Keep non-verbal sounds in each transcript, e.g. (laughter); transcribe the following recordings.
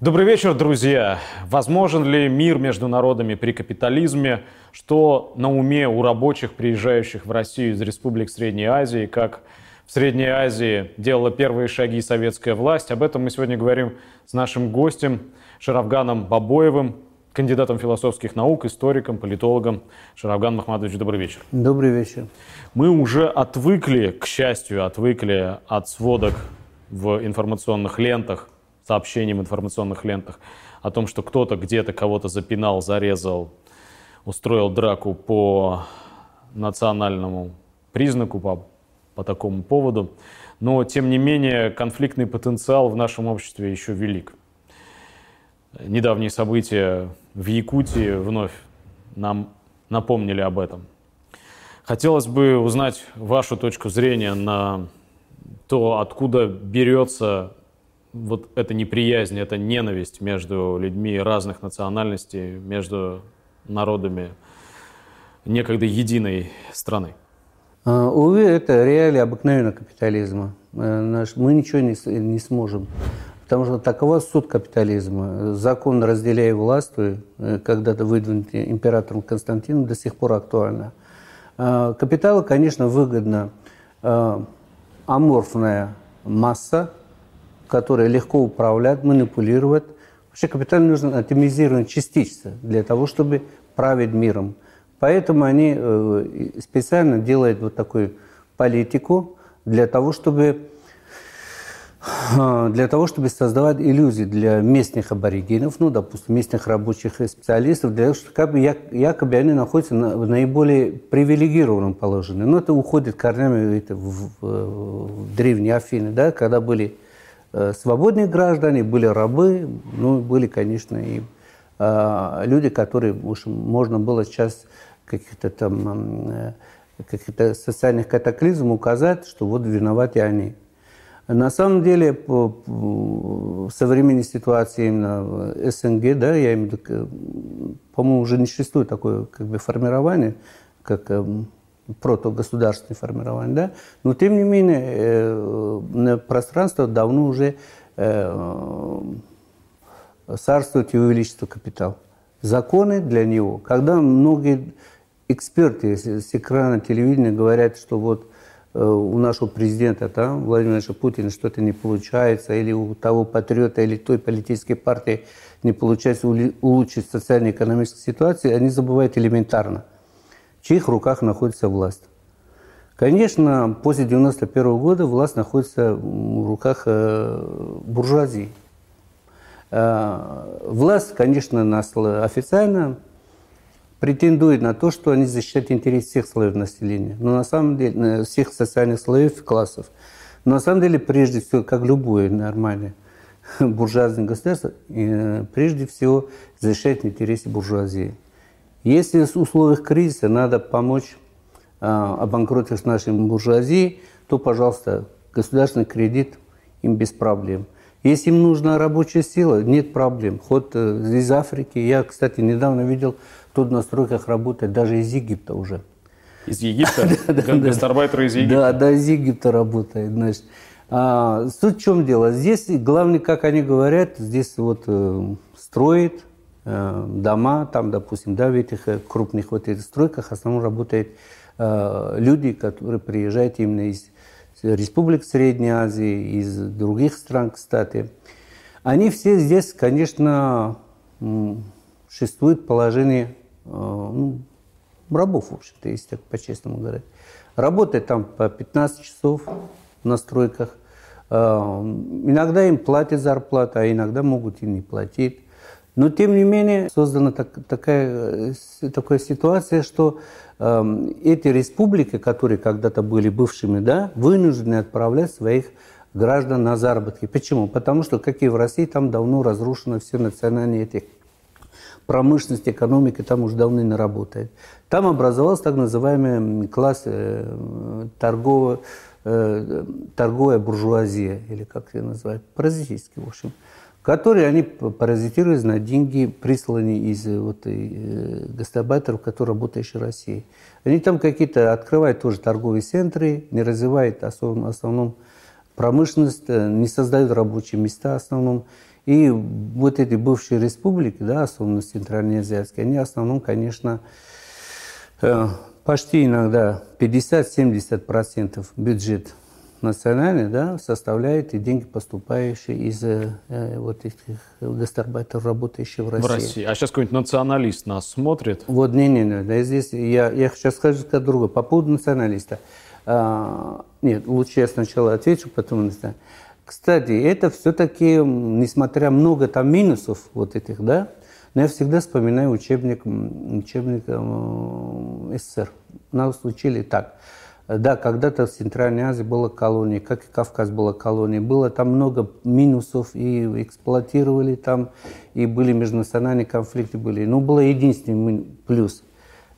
Добрый вечер, друзья. Возможен ли мир между народами при капитализме? Что на уме у рабочих, приезжающих в Россию из республик Средней Азии? Как в Средней Азии делала первые шаги советская власть? Об этом мы сегодня говорим с нашим гостем Шарафганом Бабоевым, кандидатом философских наук, историком, политологом. Шарафган Махмадович, добрый вечер. Добрый вечер. Мы уже отвыкли, к счастью, отвыкли от сводок в информационных лентах сообщениям в информационных лентах о том, что кто-то где-то кого-то запинал, зарезал, устроил драку по национальному признаку, по, по такому поводу. Но, тем не менее, конфликтный потенциал в нашем обществе еще велик. Недавние события в Якутии вновь нам напомнили об этом. Хотелось бы узнать вашу точку зрения на то, откуда берется вот эта неприязнь, эта ненависть между людьми разных национальностей, между народами некогда единой страны? А, увы, это реалии обыкновенного капитализма. Э, мы ничего не, не сможем. Потому что такова суд капитализма. Закон «разделяй властвуй», э, когда-то выдвинут императором Константином, до сих пор актуально. А, капиталу, конечно, выгодна э, аморфная масса, которые легко управлять, манипулировать. Вообще капитал нужно атомизировать частицы для того, чтобы править миром. Поэтому они э, специально делают вот такую политику для того, чтобы э, для того, чтобы создавать иллюзии для местных аборигенов, ну, допустим, местных рабочих и специалистов, для того, чтобы якобы они находятся на, в наиболее привилегированном положении. Но это уходит корнями это, в, в, в древние Афины, да, когда были Э, свободные граждане, были рабы, ну, были, конечно, и э, люди, которые уж можно было сейчас каких-то там э, каких-то социальных катаклизмов указать, что вот виноваты они. На самом деле, по, по современной ситуации именно СНГ, да, я имею в виду, по-моему, уже не существует такое как бы формирование, как протогосударственное формирование, да, но тем не менее э, пространство давно уже э, царствует его капитал. Законы для него, когда многие эксперты с экрана телевидения говорят, что вот э, у нашего президента там, Владимира Путина что-то не получается, или у того патриота, или той политической партии не получается улучшить социально-экономическую ситуацию, они забывают элементарно – в чьих руках находится власть. Конечно, после 1991 года власть находится в руках э, буржуазии. Э, власть, конечно, официально претендует на то, что они защищают интересы всех слоев населения, но на самом деле э, всех социальных слоев и классов. Но на самом деле, прежде всего, как любое нормальное (laughs) буржуазное государство, прежде всего защищает интересы буржуазии. Если в условиях кризиса надо помочь э, обанкротить нашей буржуазии, то, пожалуйста, государственный кредит им без проблем. Если им нужна рабочая сила, нет проблем. Ход э, из Африки. Я, кстати, недавно видел, тут на стройках работает даже из Египта уже. Из Египта? (laughs) Гастарбайтеры из Египта? Да, да, из Египта работает. Значит. А, суть в чем дело? Здесь, главное, как они говорят, здесь вот э, строит, дома, там, допустим, да, в этих э, крупных вот этих стройках в основном работают э, люди, которые приезжают именно из республик Средней Азии, из других стран, кстати. Они все здесь, конечно, существует положение ну, рабов, в общем-то, если так по-честному говорить. Работают там по 15 часов на стройках. Иногда им платят зарплату, а иногда могут и не платить. Но, тем не менее, создана так, такая, э, такая ситуация, что э, эти республики, которые когда-то были бывшими, да, вынуждены отправлять своих граждан на заработки. Почему? Потому что, как и в России, там давно разрушено все национальные эти промышленность, экономика там уже давно не работает. Там образовался так называемый класс э, торгового, э, торговая буржуазия, или как ее называют, паразитический, в общем которые они паразитируют на деньги, присланные из э, вот, э, гастарбайтеров, которые работают в России. Они там какие-то открывают тоже торговые центры, не развивают в основном, промышленность, э, не создают рабочие места в основном. И вот эти бывшие республики, да, особенно центральноазиатские, они в основном, конечно, э, почти иногда 50-70% бюджет национальный, да, составляет и деньги, поступающие из э, вот этих гастарбайтеров, работающих в России. В России. А сейчас какой-нибудь националист нас смотрит? Вот, не-не-не, да, здесь я, я сейчас скажу сказать другое. По поводу националиста. А, нет, лучше я сначала отвечу, потом... Кстати, это все-таки, несмотря много там минусов вот этих, да, но я всегда вспоминаю учебник, учебник э, СССР. Нас учили так – да, когда-то в Центральной Азии была колония, как и Кавказ была колонией. Было там много минусов, и эксплуатировали там, и были межнациональные конфликты. были. Но было единственный плюс.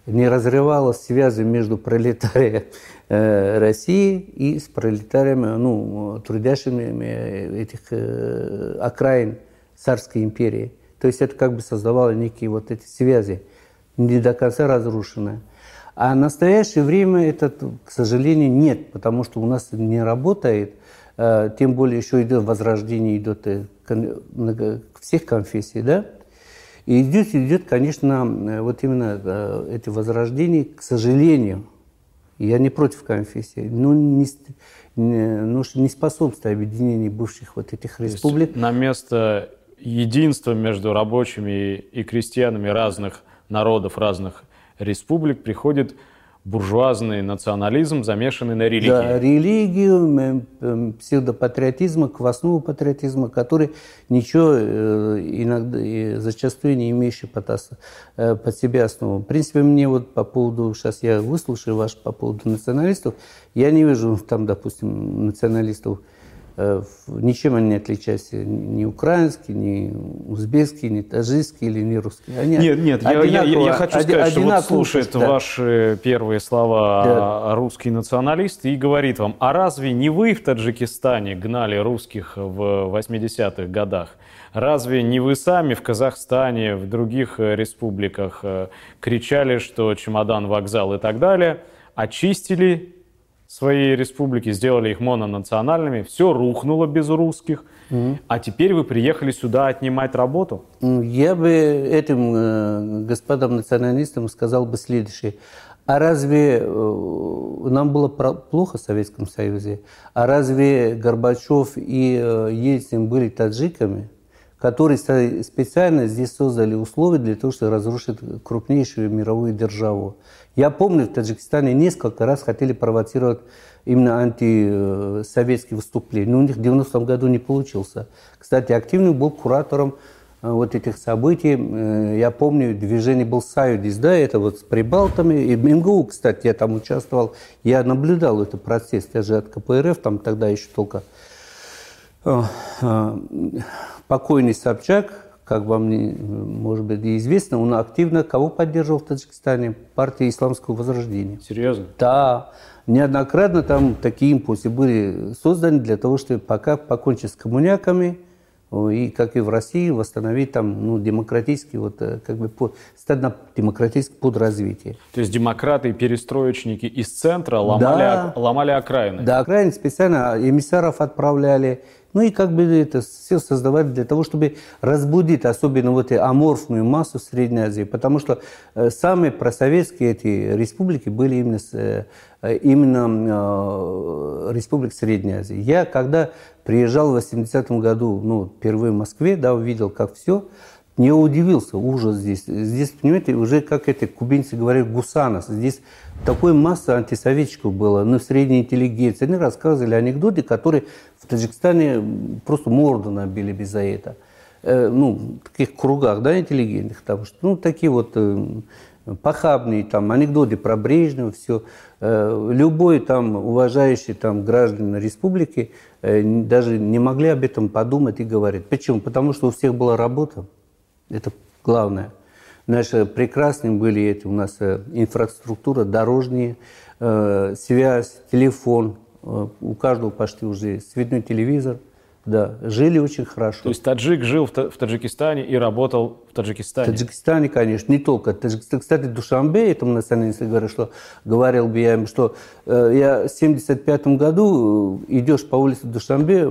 Не разрывалась связи между пролетарием э, России и с пролетариями, ну, трудящими э, этих э, окраин Царской империи. То есть это как бы создавало некие вот эти связи, не до конца разрушенные. А в настоящее время это, к сожалению, нет, потому что у нас не работает, э, тем более еще идет возрождение, идет э, всех конфессий, да? И идет, идет, конечно, э, вот именно эти возрождения, к сожалению, я не против конфессии, но не, ну, не способствует объединению бывших вот этих республик. на место единства между рабочими и крестьянами разных народов, разных республик приходит буржуазный национализм, замешанный на религии. Да, религию, псевдопатриотизма, квасного патриотизма, который ничего э, иногда, зачастую не имеющий под, э, под себя основу. В принципе, мне вот по поводу, сейчас я выслушаю ваш по поводу националистов, я не вижу там, допустим, националистов ничем они не отличаются ни украинский, ни узбекский, ни таджикский или ни русский. Они нет, нет, я, я, я хочу сказать, что вот слушает да. ваши первые слова да. русский националист и говорит вам, а разве не вы в Таджикистане гнали русских в 80-х годах? Разве не вы сами в Казахстане, в других республиках э, кричали, что чемодан, вокзал и так далее, очистили своей республики, сделали их мононациональными, все рухнуло без русских, mm а теперь вы приехали сюда отнимать работу? Я бы этим э, господам националистам сказал бы следующее. А разве э, нам было плохо в Советском Союзе? А разве Горбачев и э, Ельцин были таджиками? Которые специально здесь создали условия для того, чтобы разрушить крупнейшую мировую державу. Я помню, в Таджикистане несколько раз хотели провоцировать именно антисоветские выступления, но у них в 90-м году не получился. Кстати, активным был куратором э, вот этих событий. Э, я помню, движение был Саюдис, да, это вот с Прибалтами. И МГУ, кстати, я там участвовал. Я наблюдал этот процесс. Я же от КПРФ, там тогда еще только покойный Собчак, как вам, может быть, известно, он активно кого поддерживал в Таджикистане? Партию исламского возрождения. Серьезно? Да. Неоднократно там такие импульсы были созданы для того, чтобы пока покончить с коммуняками, и, как и в России, восстановить там ну, демократический, вот, э, как бы, под, стать на демократическое подразвитие. То есть демократы и перестроечники из центра ломали, да, ломали окраины? Да, окраины специально эмиссаров отправляли, ну и как бы это все создавали для того, чтобы разбудить особенно вот эту аморфную массу Средней Азии. Потому что э, самые просоветские эти республики были именно, э, именно э, республик Средней Азии. Я когда приезжал в 80-м году, ну, впервые в Москве, да, увидел, как все, не удивился, ужас здесь. Здесь, понимаете, уже как это кубинцы говорят, гусанос. Здесь такой масса антисоветчиков было, ну, средней интеллигенции. Они рассказывали анекдоты, которые в Таджикистане просто морду набили без за это. Э, ну, в таких кругах, да, интеллигентных, там, что, ну, такие вот э, похабные там анекдоты про Брежнева, все. Э, любой там уважающий там гражданин республики э, даже не могли об этом подумать и говорить. Почему? Потому что у всех была работа. Это главное. Наши прекрасные были эти у нас э, инфраструктура, дорожные, э, связь, телефон. Э, у каждого почти уже цветной телевизор. Да, жили очень хорошо. То есть таджик жил в, в Таджикистане и работал в Таджикистане? В Таджикистане, конечно, не только. Кстати, Душамбе, этому националисту говорю, что говорил бы я им, что э, я в 75 году идешь по улице Душамбе,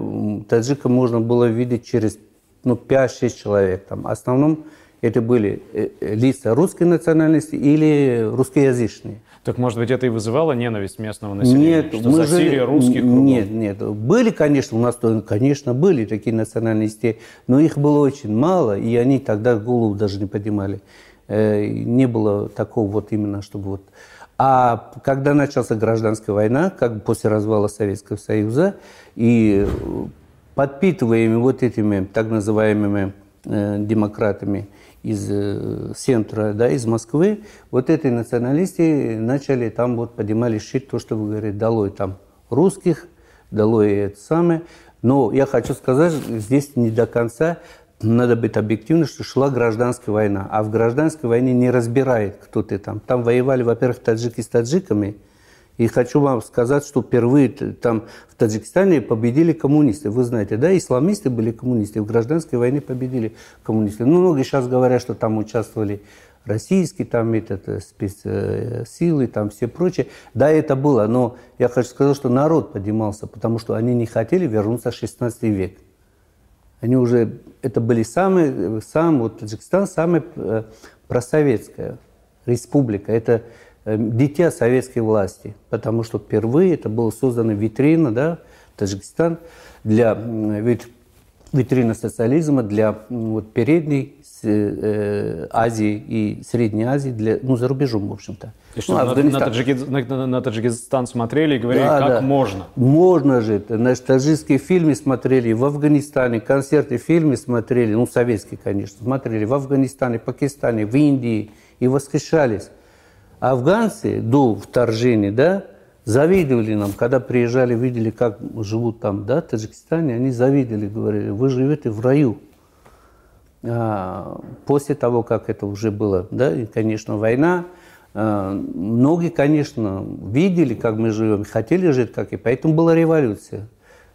таджика можно было видеть через ну, 5-6 человек. Там. В основном это были э, э, лица русской национальности или русскоязычные. Так, может быть, это и вызывало ненависть местного населения? Нет, что мы засилие же... русских кругом? Нет, нет. Были, конечно, у нас, конечно, были такие национальности, но их было очень мало, и они тогда голову даже не поднимали. Э, не было такого вот именно, чтобы вот... А когда началась гражданская война, как после развала Советского Союза, и подпитываемые вот этими так называемыми э, демократами из э, центра, да, из Москвы, вот эти националисты начали там вот поднимали щит, то, что вы говорите, долой там русских, долой это самое. Но я хочу сказать, здесь не до конца надо быть объективным, что шла гражданская война. А в гражданской войне не разбирает, кто ты там. Там воевали, во-первых, таджики с таджиками – и хочу вам сказать, что впервые там в Таджикистане победили коммунисты. Вы знаете, да, исламисты были коммунисты, в гражданской войне победили коммунисты. Ну, многие сейчас говорят, что там участвовали российские там этот, э, спецсилы, там все прочее. Да, это было, но я хочу сказать, что народ поднимался, потому что они не хотели вернуться в 16 век. Они уже, это были самые, сам, вот Таджикистан самая э, просоветская республика. Это Э, дитя советской власти, потому что впервые это была создана витрина, да, Таджикистан, для витрина социализма для вот, передней э, Азии и Средней Азии, для, ну, за рубежом, в общем-то. И что, ну, на, на, Таджикистан, на, на Таджикистан смотрели и говорили, да, как да. можно? Можно же. Значит, таджикские фильмы смотрели в Афганистане, концерты, фильмы смотрели, ну, советские, конечно, смотрели в Афганистане, Пакистане, в Индии и восхищались. Афганцы до вторжения, да, завидовали нам, когда приезжали, видели, как живут там, да, в Таджикистане, они завидовали, говорили, вы живете в раю. А, после того, как это уже было, да, и, конечно, война, а, многие, конечно, видели, как мы живем, хотели жить, как и, поэтому была революция.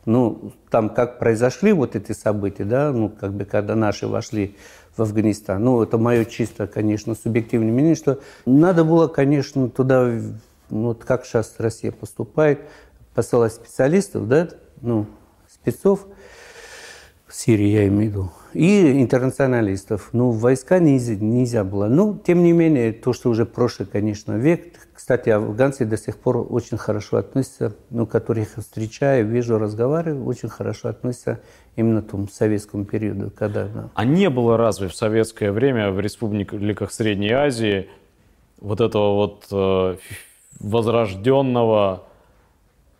Ну, там как произошли вот эти события, да, ну, как бы, когда наши вошли в Афганистан. Ну, это мое чисто, конечно, субъективное мнение, что надо было, конечно, туда, ну, вот как сейчас Россия поступает, посылать специалистов, да, ну, спецов, в Сирии я имею в виду, и интернационалистов. Ну, войска нельзя, нельзя было. Но, тем не менее, то, что уже прошлый, конечно, век, кстати, афганцы до сих пор очень хорошо относятся, ну, которых встречаю, вижу, разговариваю, очень хорошо относятся именно к тому советскому периоду. Когда, да. А не было разве в советское время в республиках Средней Азии вот этого вот э, возрожденного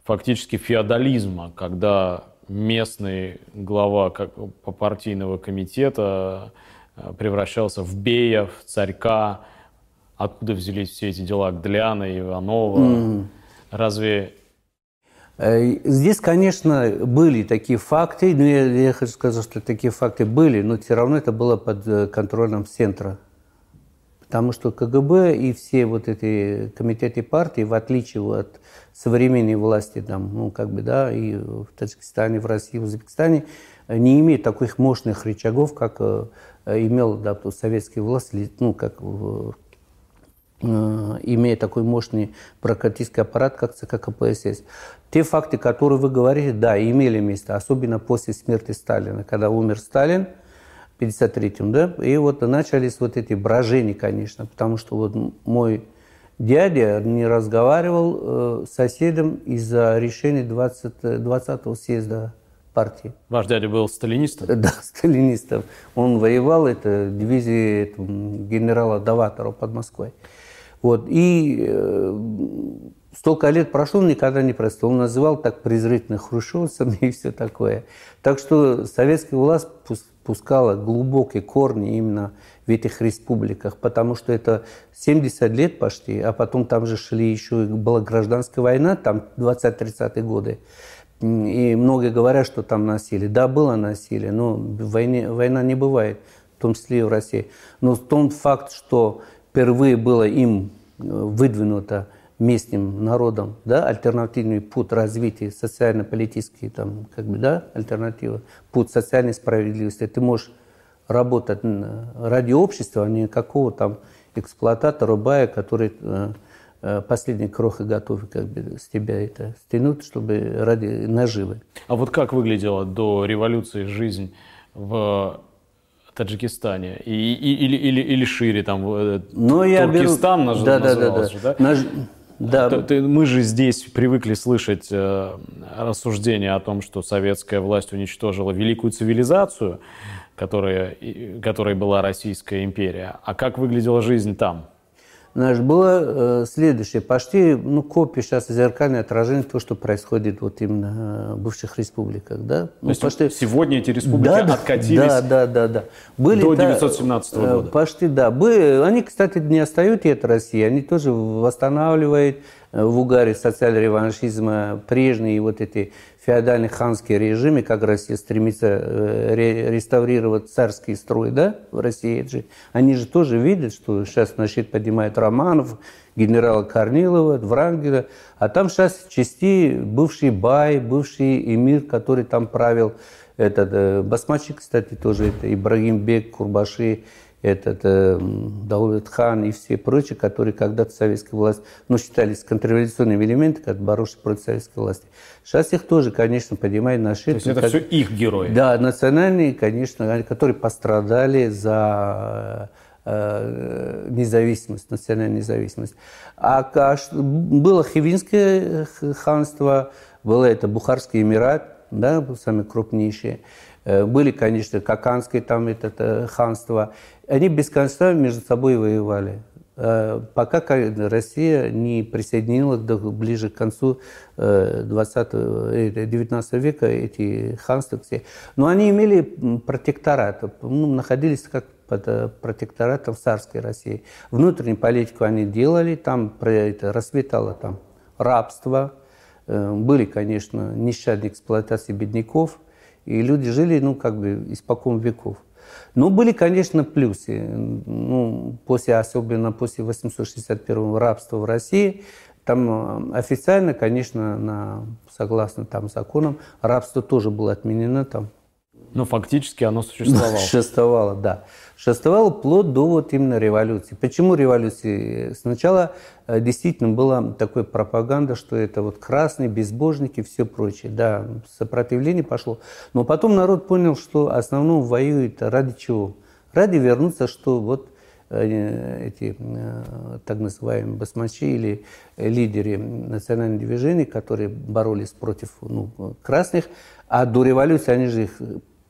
фактически феодализма, когда местный глава как, по партийного комитета э, превращался в бея, в царька, откуда взялись все эти дела Гдляна, Иванова. Mm. Разве... Э, здесь, конечно, были такие факты, но я, я хочу сказать, что такие факты были, но все равно это было под э, контролем центра. Потому что КГБ и все вот эти комитеты партии, в отличие от современной власти, там, ну, как бы, да, и в Таджикистане, в России, в Узбекистане, не имеют таких мощных рычагов, как имел да, советские власти, ну, как Э, имея такой мощный прокатистский аппарат, как ЦК КПСС. Те факты, которые вы говорите, да, имели место, особенно после смерти Сталина, когда умер Сталин в 1953-м, да, и вот начались вот эти брожения, конечно, потому что вот мой дядя не разговаривал э, с соседом из-за решения 20, 20-го съезда партии. Ваш дядя был сталинистом? Да, (laughs) сталинистом. Он воевал, это дивизии генерала Даватора под Москвой. Вот. И э, столько лет прошло, никогда не простил. Он называл так презрительно хрущевцами (laughs) и все такое. Так что советская власть пускала глубокие корни именно в этих республиках, потому что это 70 лет почти, а потом там же шли еще, была гражданская война, там 20-30-е годы. И многие говорят, что там насилие. Да, было насилие, но войне, война не бывает, в том числе и в России. Но тот факт, что впервые было им э, выдвинуто местным народом, да, альтернативный путь развития социально-политический, там, как бы, да, альтернатива, путь социальной справедливости. Ты можешь работать ради общества, а не какого там эксплуататора, бая, который э, последний крох и готов как бы с тебя это стянуть, чтобы ради наживы. А вот как выглядела до революции жизнь в Таджикистане и, и, или, или, или шире там Но ну, я Туркестан беру... да, да, да, да. Же, да? Наш... Да. Ты, мы же здесь привыкли слышать э, рассуждения о том, что советская власть уничтожила великую цивилизацию, которая, которой была Российская империя. А как выглядела жизнь там? Знаешь, было э, следующее. Почти, ну, копия сейчас зеркальное отражение того, что происходит вот именно в бывших республиках, да? То ну, есть почти... сегодня эти республики да, откатились да, да, да, да. Были до 1917 -го года? Почти, да. Были, они, кстати, не остаются от России, они тоже восстанавливают э, в угаре социал-реваншизма прежние вот эти феодальный ханский режим, как Россия стремится э, реставрировать царский строй, да, в России, же, они же тоже видят, что сейчас на щит поднимает Романов, генерала Корнилова, Врангеля, а там сейчас части бывший бай, бывший эмир, который там правил, этот э, басмачик, кстати, тоже это Ибрагим Бек, Курбаши, этот э, Даулет Хан и все прочие, которые когда-то советская власть, ну, считались контрреволюционными элементами, как боровшие против советской власти. Сейчас их тоже, конечно, поднимают на шею. То есть это как... все их герои? Да, национальные, конечно, которые пострадали за э, независимость, национальную независимость. А, а было Хивинское ханство, было это Бухарский Эмират, да, самые крупнейшие. Э, были, конечно, Каканское там это, это ханство. Они без конца между собой воевали. Э, пока Россия не присоединила ближе к концу 20 э, 19 века эти ханства все. Но они имели протекторат, ну, находились как под протекторатом царской России. Внутреннюю политику они делали, там это, расцветало там рабство, были, конечно, нещадные эксплуатации бедняков – и люди жили, ну, как бы, испокон веков. Но были, конечно, плюсы. Ну, после, особенно после 861 рабства в России, там э, официально, конечно, на, согласно там законам, рабство тоже было отменено там но фактически оно существовало. (laughs) Существовало, да. Существовало вплоть до вот именно революции. Почему революции? Сначала э, действительно была такая пропаганда, что это вот красные, безбожники все прочее. Да, сопротивление пошло. Но потом народ понял, что основном воюет ради чего? Ради вернуться, что вот э, эти э, так называемые басмачи или лидеры национальных движений, которые боролись против ну, красных, а до революции они же их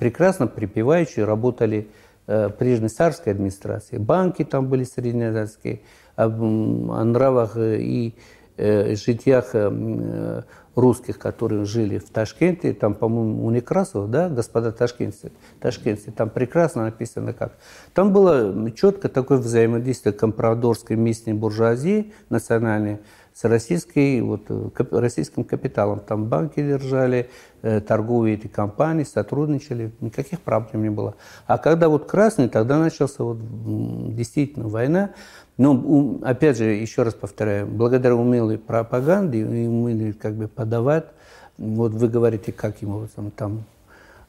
прекрасно припеваючи работали э, прежней царской администрации. Банки там были среднеазиатские, о, о нравах и э, житиях э, русских, которые жили в Ташкенте, там, по-моему, у Некрасова, да, господа ташкентцы, ташкентцы, там прекрасно написано как. Там было четко такое взаимодействие компрадорской местной буржуазии национальной, с российской, вот, э, российским капиталом. Там банки держали, э, торговые эти компании, сотрудничали, никаких проблем не было. А когда вот красный, тогда начался вот действительно война. Но, опять же, еще раз повторяю, благодаря умелой пропаганде и умели как бы подавать, вот вы говорите, каким образом, там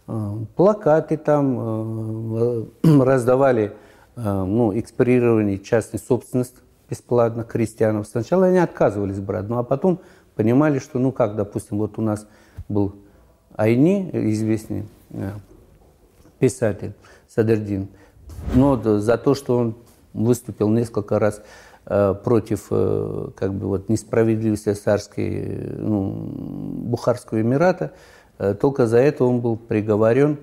э, плакаты там (clears throat) раздавали, ну, экспирирование частной собственности бесплатно крестьянам. Сначала они отказывались брать, ну а потом понимали, что, ну как, допустим, вот у нас был Айни, известный э, писатель Садердин, но за то, что он выступил несколько раз э, против э, как бы вот несправедливости царской, ну, Бухарского Эмирата, только за это он был приговорен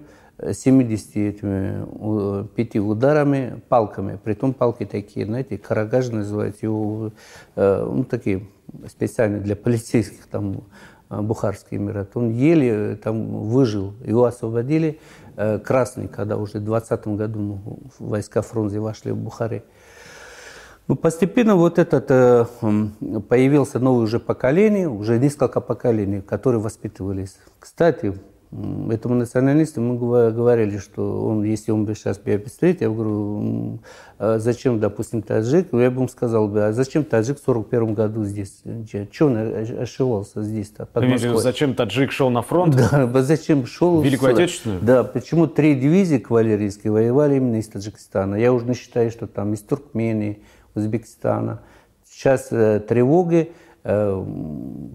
75 ударами палками. Притом палки такие, знаете, карагажи называют его, э, ну, такие специальные для полицейских, там, э, Бухарский Эмират. Он еле там выжил. Его освободили э, красный, когда уже в 20 году войска Фрунзе вошли в Бухаре. Ну, постепенно вот этот появился новое уже поколение, уже несколько поколений, которые воспитывались. Кстати, этому националисту мы говорили, что он, если он бы сейчас меня представит, я говорю, а зачем, допустим, таджик? Я бы ему сказал, бы, а зачем таджик в 41 году здесь? Че он ошивался здесь-то? Зачем таджик шел на фронт? Да, (laughs) зачем шел? Великую Отечественную? Да, почему три дивизии кавалерийские воевали именно из Таджикистана? Я уже не считаю, что там из Туркмении, Узбекистана. Сейчас э, тревоги, э,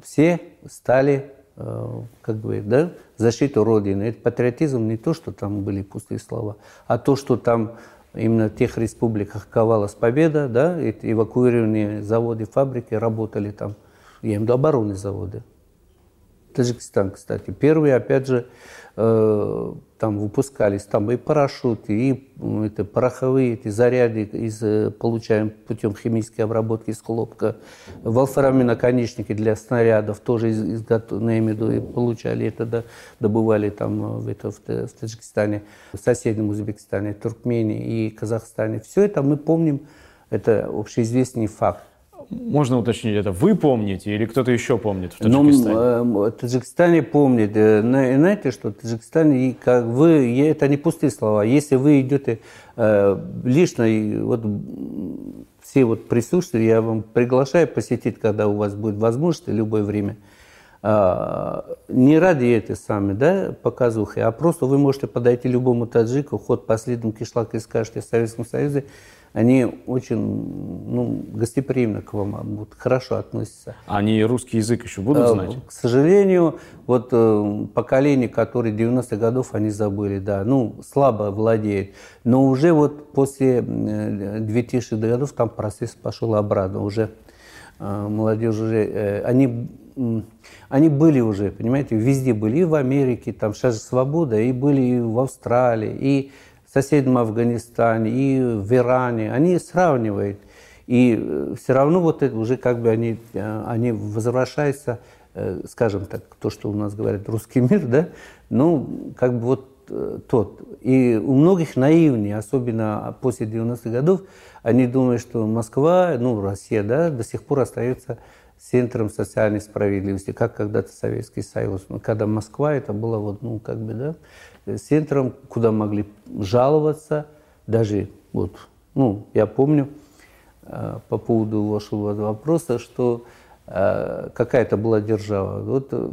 все стали как говорит, да, защиту Родины. Это патриотизм не то, что там были пустые слова, а то, что там именно в тех республиках ковалась победа, да, эвакуированные заводы, фабрики работали там, я имею в виду оборонные заводы. Таджикистан, кстати. Первые, опять же, э, там выпускались там и парашюты, и это, пороховые эти заряды из, э, получаем путем химической обработки из хлопка. Волфрамы наконечники для снарядов тоже из, из, виду, получали это, да, добывали там в, это, в, в Таджикистане, в соседнем Узбекистане, Туркмении и Казахстане. Все это мы помним, это общеизвестный факт. Можно уточнить это? Вы помните или кто-то еще помнит в ну, Таджикистане? Ну, в Таджикистане помнит. Э, знаете, что в Таджикистане, как вы, это не пустые слова. Если вы идете э, лично, вот все вот присутствуют, я вам приглашаю посетить, когда у вас будет возможность, любое время. А, не ради этой самой да, показухи, а просто вы можете подойти любому таджику, ход по следам кишлака и скажете в Советском Союзе, они очень ну, гостеприимно к вам будут хорошо относятся. Они русский язык еще будут э, знать? К сожалению, вот э, поколение, которые 90-х годов, они забыли, да, ну, слабо владеют. Но уже вот после 2000-х э, годов там процесс пошел обратно. Уже молодежь уже, они они были уже, понимаете, везде были, и в Америке, там сейчас же свобода, и были и в Австралии, и соседнем Афганистане, и в Иране, они сравнивают. И э, все равно вот это уже как бы они, э, они возвращаются, э, скажем так, то, что у нас говорят, русский мир, да, ну, как бы вот тот. И у многих наивнее, особенно после 90-х годов, они думают, что Москва, ну, Россия, да, до сих пор остается центром социальной справедливости, как когда-то Советский Союз. Когда Москва, это было вот, ну, как бы, да, центром, куда могли жаловаться, даже вот, ну, я помню э, по поводу вашего вопроса, что э, какая-то была держава. Вот э,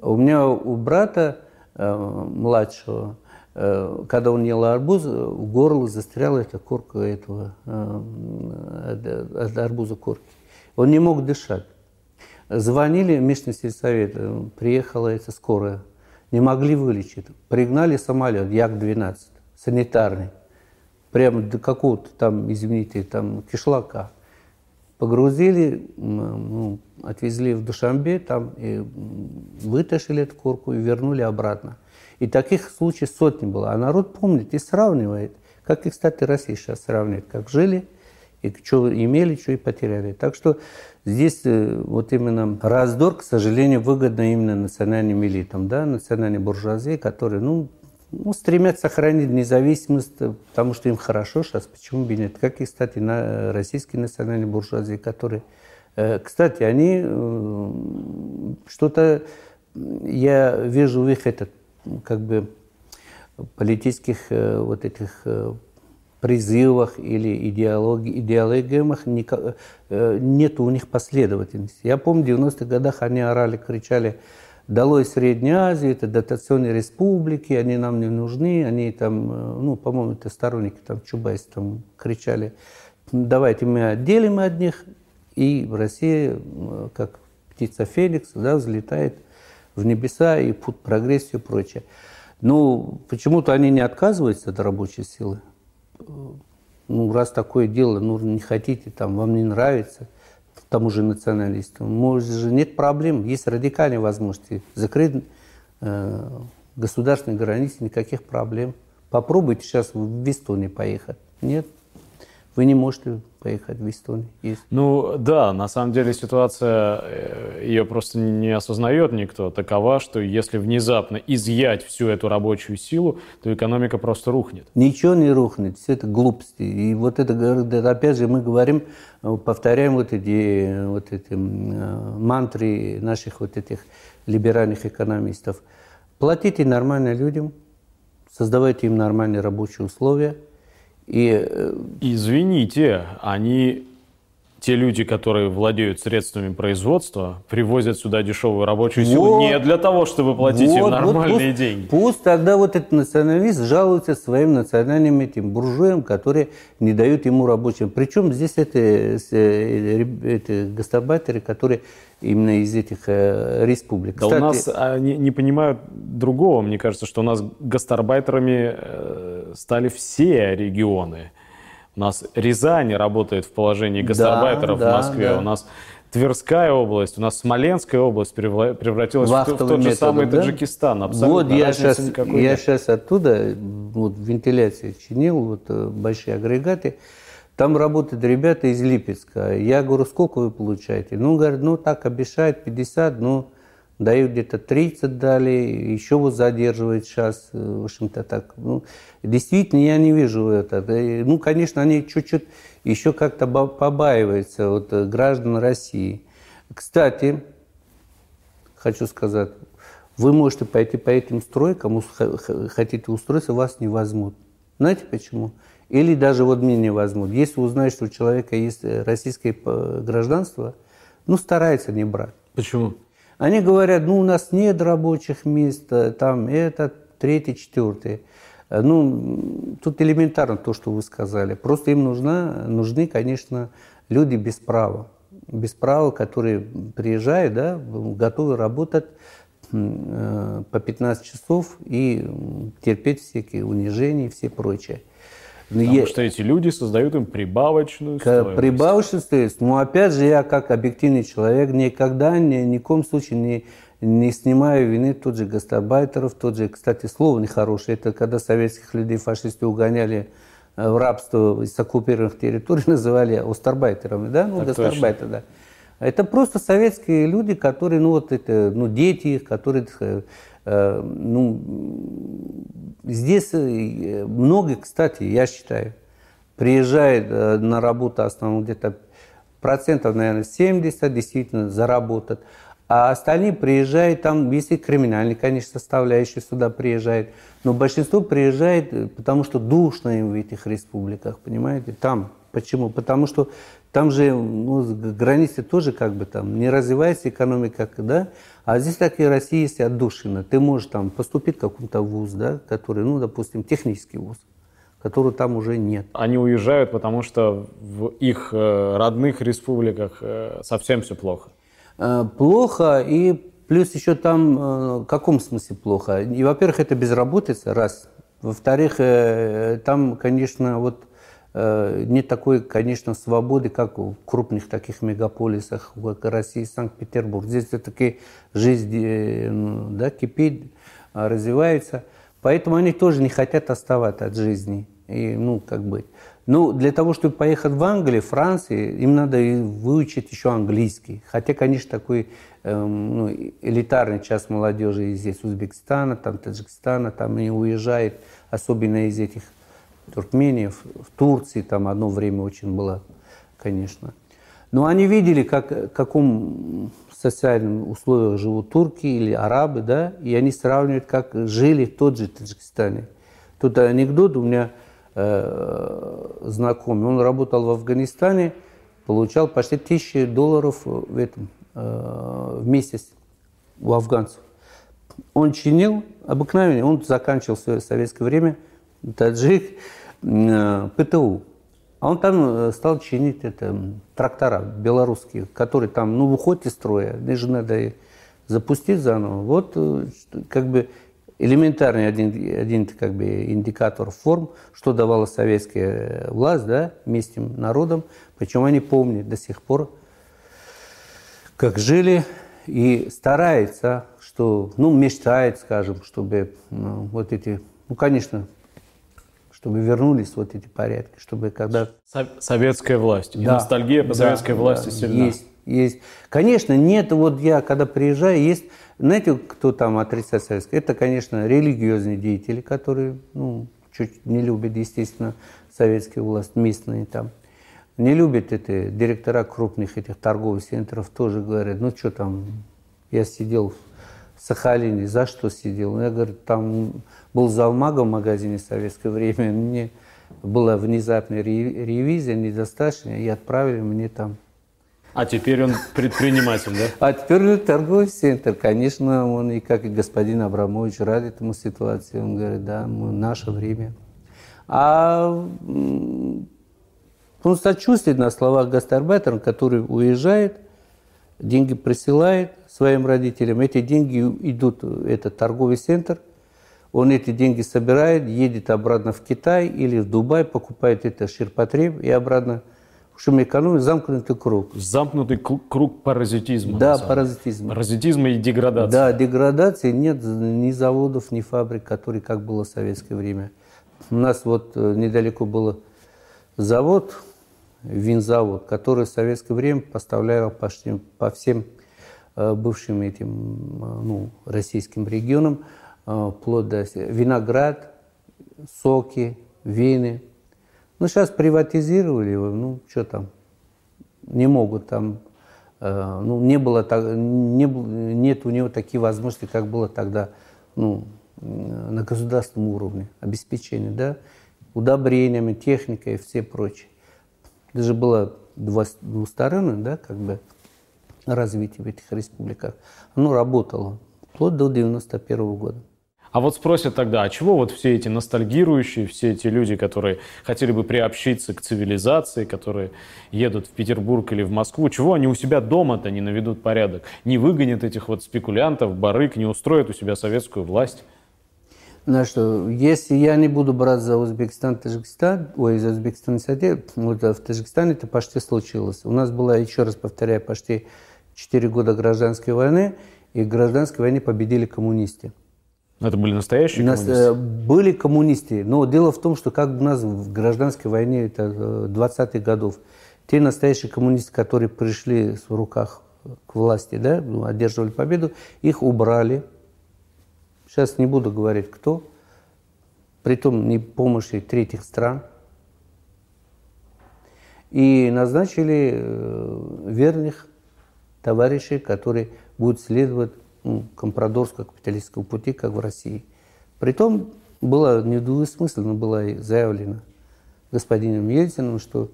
у меня у брата младшего, когда он ел арбуз, в горло застряла эта корка этого, арбуза корки. Он не мог дышать. Звонили в местный сельсовет, приехала эта скорая не могли вылечить. Пригнали самолет Як-12, санитарный, прямо до какого-то там, извините, там кишлака. Погрузили, ну, отвезли в Душамбе, там и вытащили эту курку и вернули обратно. И таких случаев сотни было. А народ помнит и сравнивает, как и, кстати, Россия сейчас сравнивает, как жили и что имели, что и потеряли. Так что Здесь э, вот именно раздор, к сожалению, выгодно именно национальным элитам, да, национальной буржуазии, которые, ну, ну, стремятся сохранить независимость, э, потому что им хорошо сейчас, почему бы нет. Как и, кстати, на э, российские национальные буржуазии, которые, кстати, они что-то, я вижу в их этот, как бы, политических вот этих призывах или идеологи, идеологиях э, нет у них последовательности. Я помню, в 90-х годах они орали, кричали, долой Средней Азии, это дотационные республики, они нам не нужны, они там, э, ну, по-моему, это сторонники там Чубайс там кричали, давайте мы отделим от них, и Россия, э, как птица Феникс, да, взлетает в небеса и путь прогрессию и прочее. Ну, почему-то они не отказываются от рабочей силы ну, раз такое дело, ну, не хотите, там, вам не нравится, тому же националистам, может же нет проблем, есть радикальные возможности закрыть э, государственные границы, никаких проблем. Попробуйте сейчас в Эстонию поехать. Нет, вы не можете поехать в Эстонию. Есть. Ну да, на самом деле ситуация, э, ее просто не осознает никто, такова, что если внезапно изъять всю эту рабочую силу, то экономика просто рухнет. Ничего не рухнет, все это глупости. И вот это, опять же, мы говорим, повторяем вот эти, вот эти мантры наших вот этих либеральных экономистов. Платите нормально людям, создавайте им нормальные рабочие условия – и... Извините, они те люди, которые владеют средствами производства, привозят сюда дешевую рабочую силу вот, не для того, чтобы платить вот, им нормальные вот пусть, деньги. Пусть тогда вот этот националист жалуется своим национальным этим буржуям, которые не дают ему рабочим. Причем здесь это, э, это гастарбайтеры, которые именно из этих э, республик. Да Кстати, у нас они не понимают другого. Мне кажется, что у нас гастарбайтерами э, стали все регионы. У нас Рязань работает в положении гастарбайтеров да, в Москве. Да. У нас Тверская область, у нас Смоленская область превратилась в, в тот же самый да? Таджикистан. Абсолютно вот я сейчас, я сейчас оттуда вот, вентиляции чинил, вот э, большие агрегаты. Там работают ребята из Липецка. Я говорю, сколько вы получаете? Ну, говорят, ну так обещают 50, ну дают где-то 30 дали, еще вот задерживают сейчас, э, в общем-то так. Ну, действительно, я не вижу это. Ну, конечно, они чуть-чуть еще как-то побаиваются вот, э, граждан России. Кстати, хочу сказать, вы можете пойти по этим стройкам, хотите устроиться, вас не возьмут. Знаете почему? Или даже вот меня не возьмут. Если узнают, что у человека есть э, российское гражданство, ну, старается не брать. Почему? Они говорят, ну, у нас нет рабочих мест, там это, третий, четвертый. Ну, тут элементарно то, что вы сказали. Просто им нужна, нужны, конечно, люди без права. Без права, которые приезжают, да, готовы работать э, по 15 часов и терпеть всякие унижения и все прочее. Потому я... что эти люди создают им прибавочную стоимость. Прибавочную стоимость. Но опять же, я как объективный человек никогда ни, ни в коем случае не, не снимаю вины тот же гастарбайтеров, тот же, кстати, слово нехорошее, это когда советских людей фашисты угоняли э, в рабство из оккупированных территорий, (laughs) называли остарбайтерами, да, ну, гастарбайтеры, да. Это просто советские люди, которые, ну, вот это, ну, дети их, которые э, Э, ну, здесь э, много, кстати, я считаю, приезжает э, на работу основном где-то процентов, наверное, 70 действительно заработать. А остальные приезжают, там, если криминальный, конечно, составляющий сюда приезжает, но большинство приезжает, потому что душно им в этих республиках, понимаете, там. Почему? Потому что там же ну, границы тоже как бы там не развивается экономика, да, а здесь так и Россия есть отдушина. Ты можешь там поступить в какой-то вуз, да, который, ну, допустим, технический вуз, которого там уже нет. Они уезжают, потому что в их э, родных республиках э, совсем все плохо. Э, плохо, и плюс еще там, в каком смысле плохо? И, во-первых, это безработица, раз. Во-вторых, там, конечно, вот нет такой, конечно, свободы, как в крупных таких мегаполисах, как Россия, Санкт-Петербург. Здесь все-таки жизнь э, ну, да, кипит, а, развивается. Поэтому они тоже не хотят оставаться от жизни. И, ну, как быть. Ну, для того, чтобы поехать в Англию, Францию, им надо выучить еще английский. Хотя, конечно, такой эм, ну, элитарный часть молодежи из Узбекистана, там, Таджикистана, там и уезжает, особенно из этих Туркмении, в, в Турции, там одно время очень было, конечно. Но они видели, как, в каком социальном условиях живут турки или арабы, да, и они сравнивают, как жили в тот же Таджикистане. Тут анекдот у меня э, знакомый, он работал в Афганистане, получал почти тысячи долларов в, этом, э, в месяц у афганцев. Он чинил обыкновенный, он заканчивал свое советское время, таджик, Э, ПТУ. А он там э, стал чинить это, трактора белорусские, которые там, ну, выходят из строя, даже надо запустить заново. Вот э, как бы элементарный один, один как бы индикатор форм, что давала советская власть да, местным народам. Причем они помнят до сих пор, как жили и стараются, что, ну, мечтают, скажем, чтобы ну, вот эти, ну, конечно, чтобы вернулись вот эти порядки, чтобы когда... Советская власть. И да, ностальгия по да, советской власти да, сильна. Есть, есть. Конечно, нет, вот я когда приезжаю, есть... Знаете, кто там отрицает советское? Это, конечно, религиозные деятели, которые, ну, чуть не любят, естественно, советскую власть, местные там. Не любят это директора крупных этих торговых центров, тоже говорят, ну, что там, я сидел в Сахалине, за что сидел? Я говорю, там был залмагом в магазине в советское время, (laughs) мне была внезапная ревизия, недостаточно, и отправили мне там А теперь он предприниматель, да? А теперь он торговый центр. Конечно, он и как и господин Абрамович рад этому ситуации. Он говорит, да, мы, наше время. А он сочувствует на словах гастарбайтера, который уезжает, деньги присылает своим родителям. Эти деньги идут в этот торговый центр. Он эти деньги собирает, едет обратно в Китай или в Дубай, покупает это ширпотреб и обратно что мы экономим замкнутый круг. Замкнутый круг паразитизма. Да, паразитизма. Паразитизма и деградации. Да, деградации. Нет ни заводов, ни фабрик, которые как было в советское время. У нас вот э, недалеко был завод, винзавод, который в советское время поставлял почти по всем бывшим этим э, ну, российским регионам вплоть до виноград, соки, вины, ну, сейчас приватизировали его, ну, что там, не могут там, э, ну, не было, не, нет у него таких возможностей, как было тогда, ну, на государственном уровне, обеспечение, да, удобрениями, техникой и все прочее. Даже было двустороннее, да, как бы, развитие в этих республиках. Оно работало вплоть до 91 года. А вот спросят тогда, а чего вот все эти ностальгирующие, все эти люди, которые хотели бы приобщиться к цивилизации, которые едут в Петербург или в Москву, чего они у себя дома-то не наведут порядок, не выгонят этих вот спекулянтов, барыг, не устроят у себя советскую власть? Ну что, если я не буду брать за Узбекистан, Таджикистан, ой, за Узбекистан, вот в Таджикистане это почти случилось. У нас было, еще раз повторяю, почти 4 года гражданской войны, и в гражданской войне победили коммунисты. Это были настоящие нас, коммунисты? Э, были коммунисты. Но дело в том, что как у нас в гражданской войне, это 20-х годов, те настоящие коммунисты, которые пришли в руках к власти, да, ну, одерживали победу, их убрали. Сейчас не буду говорить, кто. Притом не помощи третьих стран. И назначили э, верных товарищей, которые будут следовать ну, компрадорско-капиталистского пути, как в России. Притом было недвусмысленно было заявлено господином Ельциным, что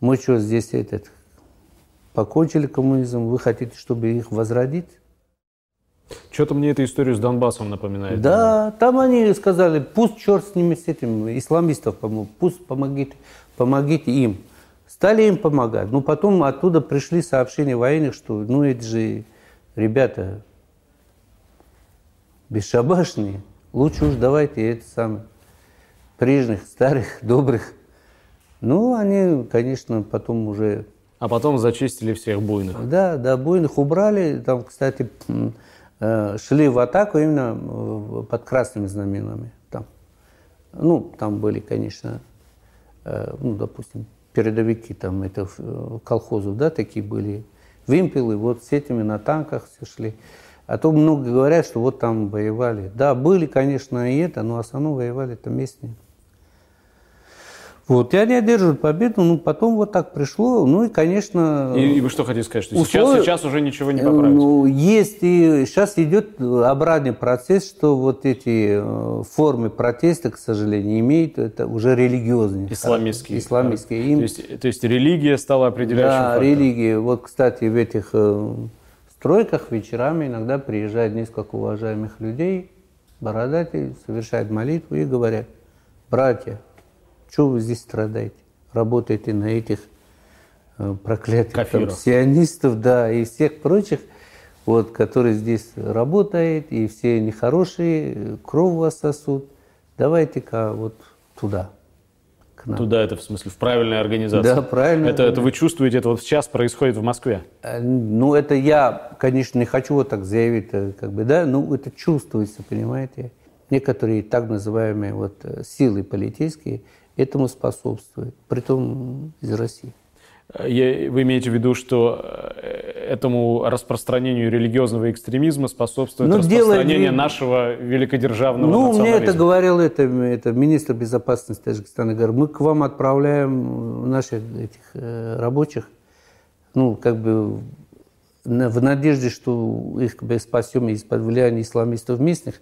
мы что здесь этот, покончили коммунизм, вы хотите, чтобы их возродить? Что-то мне эта история с Донбассом напоминает. Да, там они сказали, пусть черт с ними, с этим, исламистов, пусть помогите, помогите им. Стали им помогать. Но потом оттуда пришли сообщения военных, что ну это же ребята бесшабашные, лучше уж давайте это самое, прежних, старых, (laughs) добрых. Ну, они, конечно, потом уже... А потом зачистили всех буйных. Да, да, буйных убрали. Там, кстати, э, шли в атаку именно под красными знаменами. Там. Ну, там были, конечно, э, ну, допустим, передовики, там, это э, колхозов, да, такие были, вымпелы, вот с этими на танках все шли. А то много говорят, что вот там воевали. Да, были, конечно, и это, но в основном воевали там местные. Вот, и они одерживают победу, ну, потом вот так пришло, ну, и, конечно... И, и вы что хотите сказать, что условия, сейчас, сейчас уже ничего не поправить? Ну, есть, и сейчас идет обратный процесс, что вот эти э, формы протеста, к сожалению, имеют это уже религиозные. Исламистские. Исламистские. Им... То, есть, то есть религия стала определяющим Да, фактором. религия. Вот, кстати, в этих э, стройках вечерами иногда приезжает несколько уважаемых людей, бородатые, совершают молитву и говорят, братья, что вы здесь страдаете? Работаете на этих э, проклятых там, сионистов, да, и всех прочих, вот, которые здесь работают, и все нехорошие, кровь вас сосут. Давайте-ка вот туда к нам. Туда это в смысле, в правильной организации? Да, правильно. Это, это вы чувствуете, это вот сейчас происходит в Москве? Э, ну, это я, конечно, не хочу вот так заявить, э, как бы, да, но это чувствуется, понимаете. Некоторые так называемые вот силы политические этому способствуют, притом из России. Вы имеете в виду, что э, этому распространению религиозного экстремизма способствует ну, распространение дело... нашего великодержавного Ну, мне это говорил это, это министр безопасности Таджикистана. Говорит, мы к вам отправляем наших этих э, рабочих, ну, как бы в надежде, что их как бы, спасем из-под влияния исламистов местных,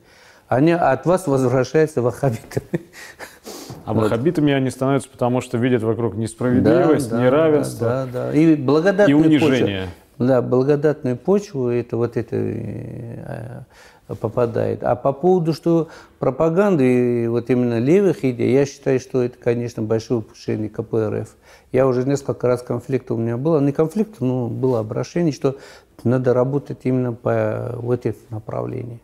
они от вас возвращаются ваххабитами. (laughs) А вот. ваххабитами они становятся, потому что видят вокруг несправедливость, да, неравенство да, да, да. И, благодатную и унижение. Почву, да, благодатную почву, это вот это э, попадает. А по поводу, что пропаганды, вот именно левых идей, я считаю, что это, конечно, большое упущение КПРФ. Я уже несколько раз конфликт у меня было, не конфликт, но было обращение, что надо работать именно по вот этому направлению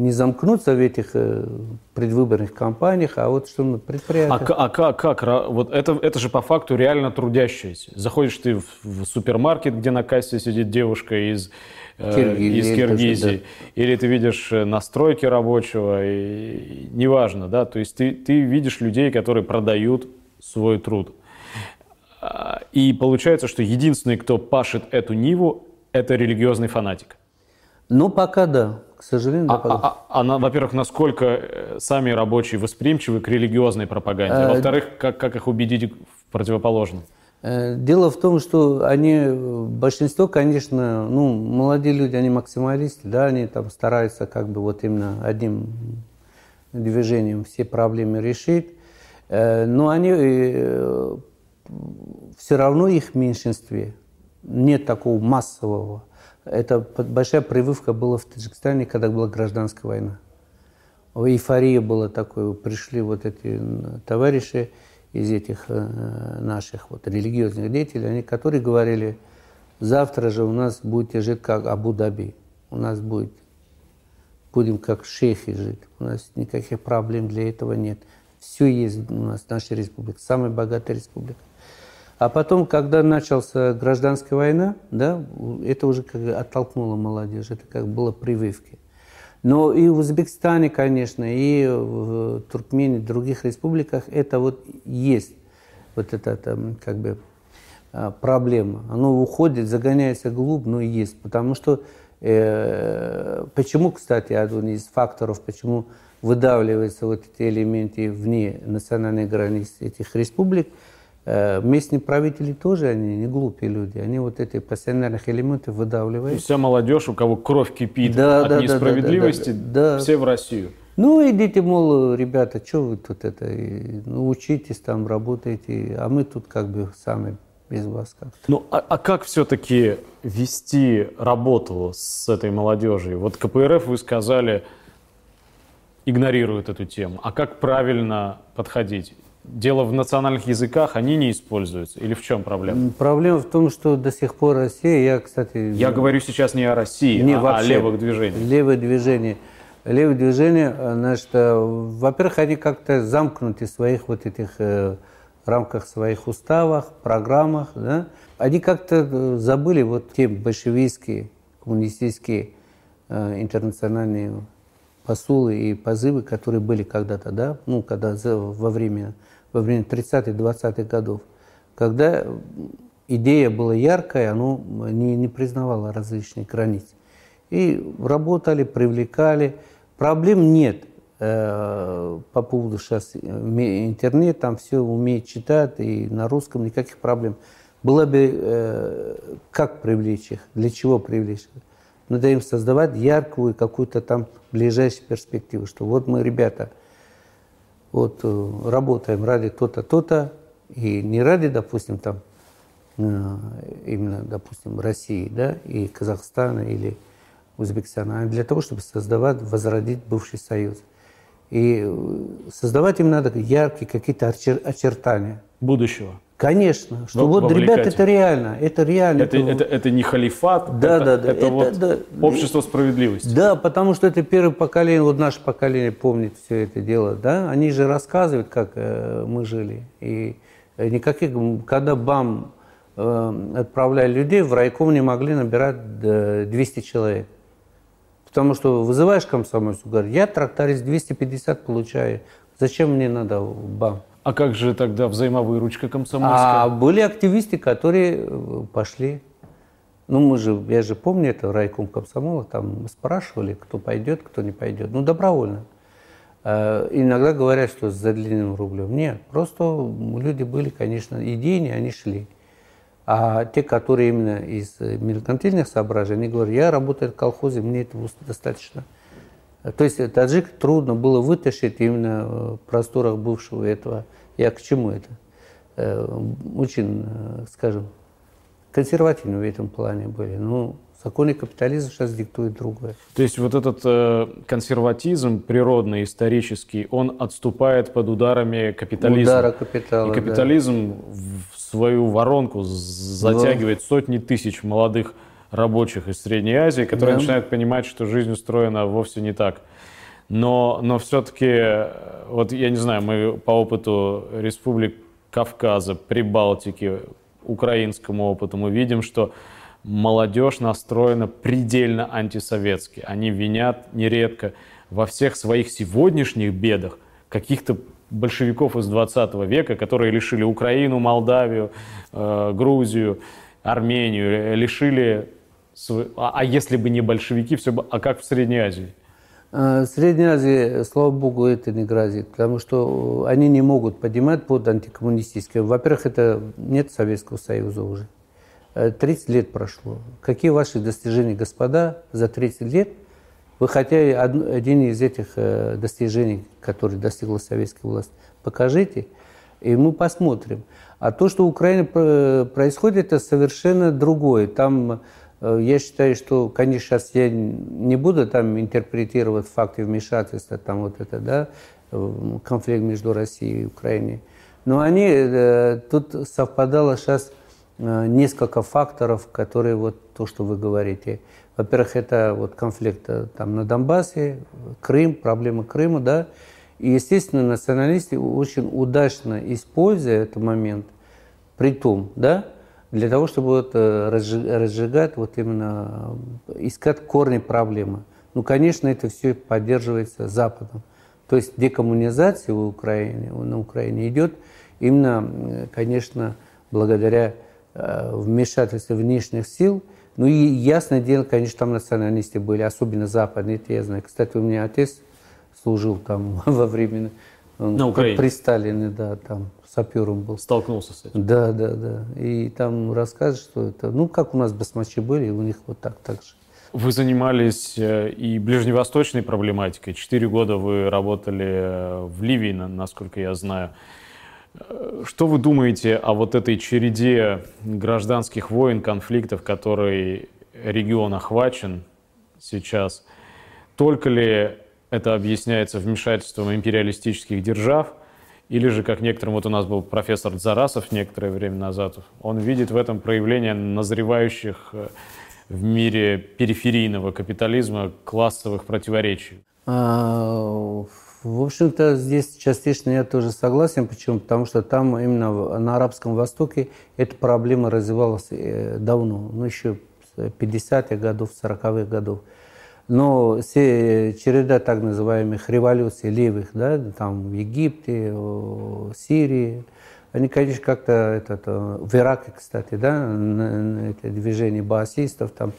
не замкнуться в этих э, предвыборных кампаниях, а вот что на предприятиях. А, а как, как? Вот это, это же по факту реально трудящиеся. Заходишь ты в, в супермаркет, где на кассе сидит девушка из э, Киргизии, из Киргизии, да. или ты видишь э, настройки рабочего, и, неважно, да, то есть ты, ты видишь людей, которые продают свой труд. А, и получается, что единственный, кто пашет эту ниву, это религиозный фанатик. Ну, пока да. К сожалению, а, да, а, а, а, во-первых, насколько э, сами рабочие восприимчивы к религиозной пропаганде? А, во-вторых, как, как их убедить в противоположном? Э, дело в том, что они, большинство, конечно, ну, молодые люди, они максималисты, да, они там стараются как бы вот именно одним движением все проблемы решить, э, но они все равно их в меньшинстве. Нет такого массового это большая прививка была в Таджикистане, когда была гражданская война. Эйфория была такой, пришли вот эти товарищи из этих э, наших вот религиозных деятелей, они, которые говорили, завтра же у нас будет жить как Абу-Даби, у нас будет, будем как шейхи жить, у нас никаких проблем для этого нет. Все есть у нас, наша республика, самая богатая республика. А потом, когда началась гражданская война, да, это уже как оттолкнуло молодежь, это как было прививки. Но и в Узбекистане, конечно, и в Туркмении, в других республиках это вот есть вот эта там, как бы а, проблема. Оно уходит, загоняется глубь, но есть. Потому что, э, почему, кстати, один из факторов, почему выдавливаются вот эти элементы вне национальных границ этих республик – местные правители тоже, они не глупые люди. Они вот эти пассионарных элементов выдавливают. Вся молодежь, у кого кровь кипит да, от да, несправедливости, да, да, да, все в Россию. Ну, идите, мол, ребята, что вы тут это, ну, учитесь там, работаете, а мы тут как бы сами без вас как-то. Ну, а, а как все-таки вести работу с этой молодежью? Вот КПРФ, вы сказали, игнорирует эту тему. А как правильно подходить? Дело в национальных языках, они не используются? Или в чем проблема? Проблема в том, что до сих пор Россия, я, кстати... Я говорю сейчас не о России, не а вообще, о левых движениях. Левые движения. Левые движения, значит, э, во-первых, они как-то замкнуты в своих вот этих э, рамках своих уставах, программах, да? Они как-то э, забыли вот те большевистские, коммунистические, э, интернациональные посулы и позывы, которые были когда-то, да, ну, когда во время во время 30-х, 20-х годов, когда идея была яркая, оно не, не признавало различных границ. И работали, привлекали. Проблем нет э, по поводу сейчас интернет, там все умеет читать, и на русском никаких проблем. Было бы, э, как привлечь их, для чего привлечь их? Надо им создавать яркую какую-то там ближайшую перспективу, что вот мы, ребята, вот э, работаем ради то-то, то-то, и не ради, допустим, там, э, именно, допустим, России, да, и Казахстана или Узбекистана, а для того, чтобы создавать, возродить бывший союз. И э, создавать им надо яркие какие-то очертания. Будущего. Конечно, что вот, ребят, это реально, это реально. Это, это, это, это не халифат, да, это, да, да, это, это вот да, общество справедливости. Да, потому что это первое поколение, вот наше поколение помнит все это дело, да, они же рассказывают, как э, мы жили. И никаких, когда БАМ э, отправляли людей, в райком не могли набирать 200 человек. Потому что вызываешь комсомольцу, говорит, я тракторист 250 получаю, зачем мне надо БАМ? А как же тогда взаимовыручка комсомольская? А были активисты, которые э, пошли. Ну, мы же, я же помню это, райком комсомола, там спрашивали, кто пойдет, кто не пойдет. Ну, добровольно. А, иногда говорят, что за длинным рублем. Нет, просто люди были, конечно, идейные, они шли. А те, которые именно из меркантильных соображений, они говорят, я работаю в колхозе, мне этого достаточно. То есть таджик трудно было вытащить именно в просторах бывшего этого. Я к чему это? Очень, скажем, консервативны в этом плане были. Ну, законы капитализма сейчас диктуют другое. То есть вот этот э, консерватизм природный, исторический, он отступает под ударами капитализма. Удара капитала, И капитализм да. в свою воронку затягивает да. сотни тысяч молодых рабочих из Средней Азии, которые да. начинают понимать, что жизнь устроена вовсе не так. Но, но все-таки, вот я не знаю, мы по опыту республик Кавказа, Прибалтики, украинскому опыту, мы видим, что молодежь настроена предельно антисоветски. Они винят нередко во всех своих сегодняшних бедах каких-то большевиков из 20 века, которые лишили Украину, Молдавию, э, Грузию, Армению, лишили... А, а если бы не большевики, все бы... А как в Средней Азии? Э, в Средней Азии, слава богу, это не грозит, потому что они не могут поднимать под антикоммунистическим. Во-первых, это нет Советского Союза уже. 30 э, лет прошло. Какие ваши достижения, господа, за 30 лет? Вы хотя один из этих э, достижений, который достигла советская власть, покажите, и мы посмотрим. А то, что в Украине происходит, это совершенно другое. Там, э, я считаю, что, конечно, сейчас я не буду там интерпретировать факты вмешательства, там вот это, да, конфликт между Россией и Украиной. Но они, тут совпадало сейчас Э, несколько факторов, которые вот то, что вы говорите. Во-первых, это вот конфликт э, там на Донбассе, Крым, проблема Крыма, да. И, естественно, националисты очень удачно используя этот момент, при том, да, для того, чтобы вот э, разжигать, вот именно искать корни проблемы. Ну, конечно, это все поддерживается Западом. То есть декоммунизация в Украине, на Украине идет именно, конечно, благодаря Э, вмешательства внешних сил. Ну и ясное дело, конечно, там националисты были, особенно западные, это я знаю. Кстати, у меня отец служил там (laughs) во время... Он На Украине? При Сталине, да, там сапером был. Столкнулся с этим? Да, да, да. И там рассказывают, что это, ну, как у нас басмачи были, у них вот так, так же. Вы занимались э, и ближневосточной проблематикой. Четыре года вы работали э, в Ливии, насколько я знаю. Что вы думаете о вот этой череде гражданских войн, конфликтов, который регион охвачен сейчас? Только ли это объясняется вмешательством империалистических держав, или же, как некоторым, вот у нас был профессор Зарасов некоторое время назад, он видит в этом проявление назревающих э, в мире периферийного капитализма классовых противоречий? А, в общем-то, здесь частично я тоже согласен. Почему? Потому что там именно на Арабском Востоке эта проблема развивалась э, давно, ну еще 50-х годов, 40-х годов. Но все череда так называемых революций левых, да, там в Египте, в Сирии, они, конечно, как-то этот, э, в Ираке, кстати, да, это движение баасистов, там,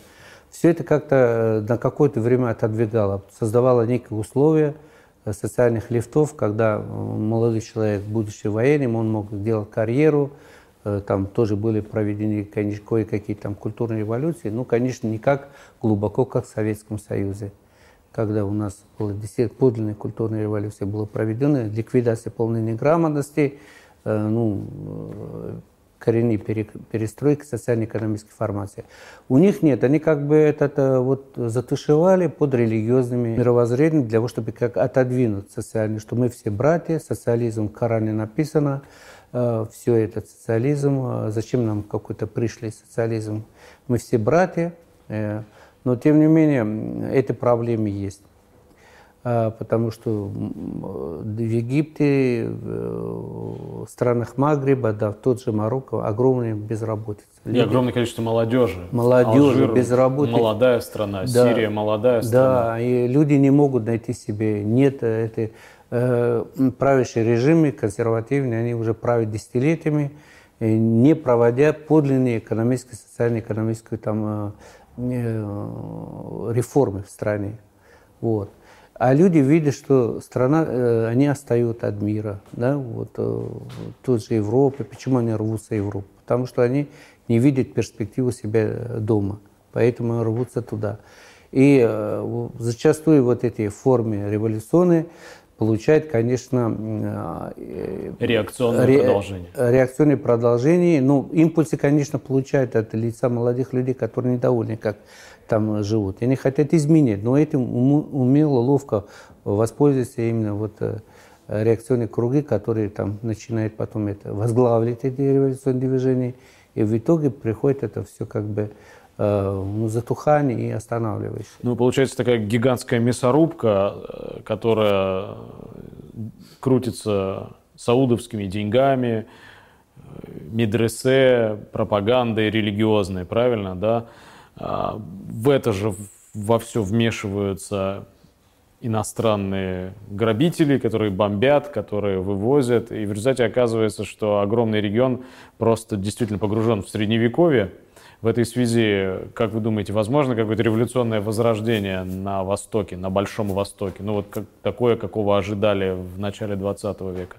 все это как-то э, на какое-то время отодвигало, создавало некие условия – социальных лифтов, когда э, молодой человек, будучи военным, он мог сделать карьеру, э, там тоже были проведены кое-какие там культурные революции, но, конечно, не как глубоко, как в Советском Союзе. Когда у нас было 10 подлинной культурной революции была проведена, ликвидация полной неграмотности, э, ну, коренные перестройки социально-экономической формации. У них нет, они как бы это вот затушевали под религиозными мировоззрениями для того, чтобы как отодвинуть социальный, что мы все братья, социализм в Коране написано, э, все это социализм, э, зачем нам какой-то пришлый социализм, мы все братья, э, но тем не менее эти проблемы есть. Потому что в Египте, в странах Магриба, да, в тот же Марокко огромная безработица. И огромное количество молодежи. Молодежи, Алжир, безработицы. Молодая страна, да, Сирия молодая страна. Да, и люди не могут найти себе. Нет, это э, правящие режимы, консервативные, они уже правят десятилетиями, не проводя подлинные экономические, социально-экономические там, э, э, реформы в стране. Вот. А люди видят, что страна, э, они отстают от мира, да, вот э, тут же Европа. Почему они рвутся в Европу? Потому что они не видят перспективу себя дома, поэтому рвутся туда. И зачастую вот эти формы революционные получают, конечно, реакционные ре, продолжения. Реакционные продолжения. Ну, импульсы, конечно, получают от лица молодых людей, которые недовольны, как там живут. Они хотят изменить, но этим умело, ловко воспользоваться именно вот реакционные круги, которые там начинают потом это возглавлять эти революционные движения. И в итоге приходит это все как бы э, затухание и останавливающее. Ну, получается такая гигантская мясорубка, э, которая крутится саудовскими деньгами, э, медресе, пропагандой религиозной, правильно, да? А, в это же во все вмешиваются иностранные грабители, которые бомбят, которые вывозят. И в результате оказывается, что огромный регион просто действительно погружен в средневековье. В этой связи, как вы думаете, возможно какое-то революционное возрождение на Востоке, на Большом Востоке? Ну вот как, такое, какого ожидали в начале 20 века?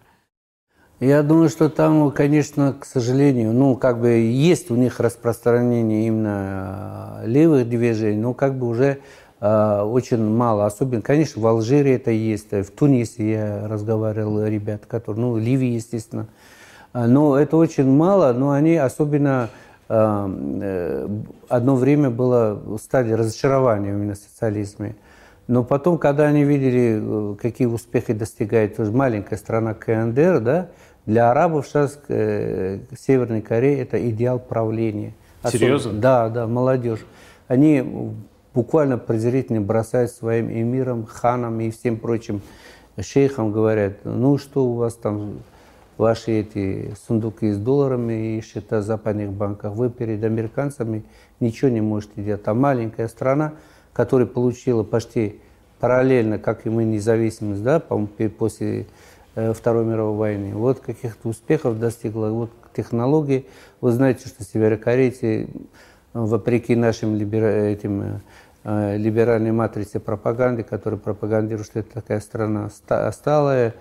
Я думаю, что там, конечно, к сожалению, ну, как бы есть у них распространение именно э, левых движений, но как бы уже а, очень мало. Особенно, конечно, в Алжире это есть, в Тунисе я разговаривал, ребят, которые, ну, Ливии, естественно. Но это очень мало, но они особенно э, одно время было, стали разочарованием именно в социализме. Но потом, когда они видели, э, какие успехи достигает маленькая страна КНДР, да, для арабов сейчас э, Северной Кореи это идеал правления. Серьезно? Да, да, молодежь. Они буквально презрительно бросают своим эмирам, ханам и всем прочим шейхам, говорят, ну что у вас там, ваши эти сундуки с долларами и счета в западных банках, вы перед американцами ничего не можете делать. А маленькая страна, которая получила почти параллельно, как и мы, независимость, да, после э, Второй мировой войны, вот каких-то успехов достигла, вот технологии. Вы знаете, что северокорейцы, вопреки нашим либера... этим э, Э, либеральной матрице пропаганды, которая пропагандирует, что это такая страна сталая,